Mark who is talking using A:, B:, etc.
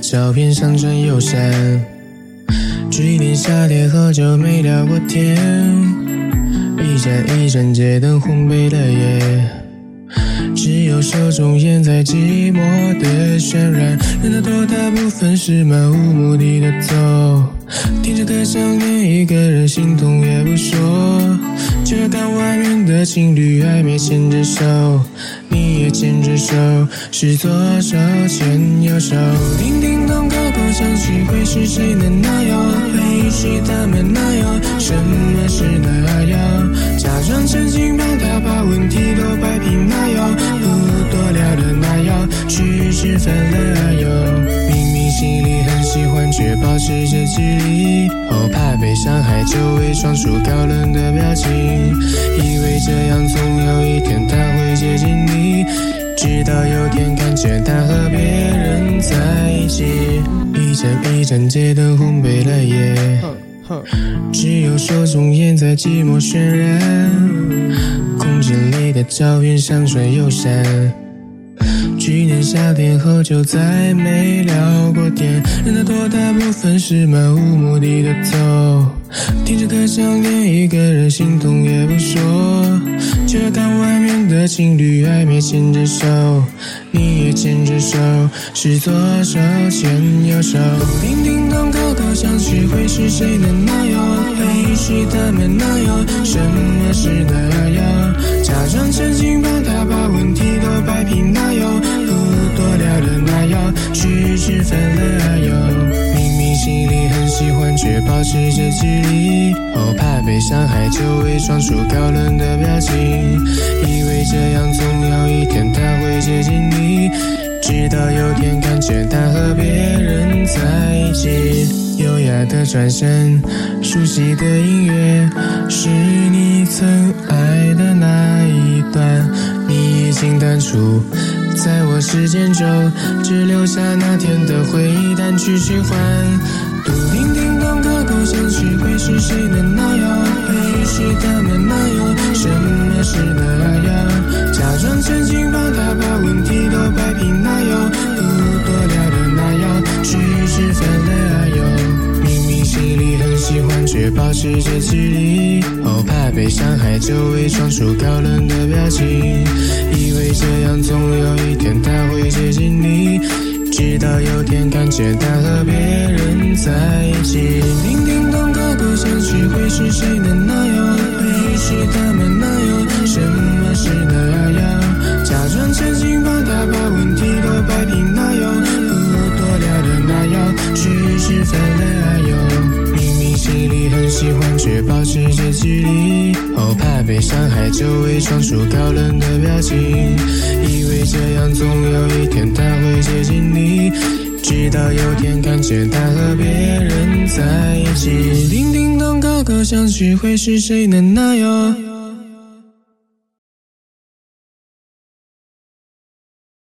A: 照片上传友善。去年夏天喝酒没聊过天，一盏一盏街灯烘焙了夜，只有手中烟在寂寞的渲染。人的多大部分是漫无目的的走，听着歌想念一个人，心痛也不说。却看外面的情侣暧昧牵着手，你也牵着手，是左手牵右手。叮叮咚，高高响起，会是谁的那样？回忆起他们那样，什么是那样？假装沉静，帮他把问题都摆平那样，不多聊的那样，去吃饭了又。心里很喜欢，却保持着距离，我怕被伤害，就伪装出高冷的表情，以为这样总有一天他会接近你，直到有天看见他和别人在一起，一盏一盏街灯烘焙了夜，只有手中烟在寂寞渲染，空间里的照片上水又删。去年夏天喝酒再没聊过天，人的多大部分是漫无目的的走，听着歌想念一个人，心痛也不说，却看外面的情侣暧昧牵着手，你也牵着手，是左手牵右手。叮叮咚，高高响起，会是谁的那样？回忆起他们那样，什么是那样？假装沉静，却保持着距离，后怕被伤害，就伪装出高冷的表情，以为这样总有一天他会接近你，直到有天看见他和别人在一起，优雅的转身，熟悉的音乐，是你曾爱的那一段，你已经淡出。在我时间中，只留下那天的回忆单曲循环。嘟叮叮当，高高响起，会是谁的那样？回忆起他们那样，什么是那样？假装沉静，帮他把问题都摆平那样，不多聊的那样，去吃饭了又。明明心里很喜欢，却保持着距离，后怕被伤害，就伪装出高冷的表情，以为这样总有一。天他会接近你有天看见他和别人在一起，叮叮咚，高高响起，会是谁的那样？回忆起他们那样，什么是那样？假装沉静，帮他把问题都摆平那样，不多聊的那样，去吃饭了又。明明心里很喜欢，却保持着距离，后怕被伤害，就伪装出高冷的表情，以为这样总有一天他会接近你。直到有天看见他和别人在一起，叮叮当，高高响起，会是谁的那样？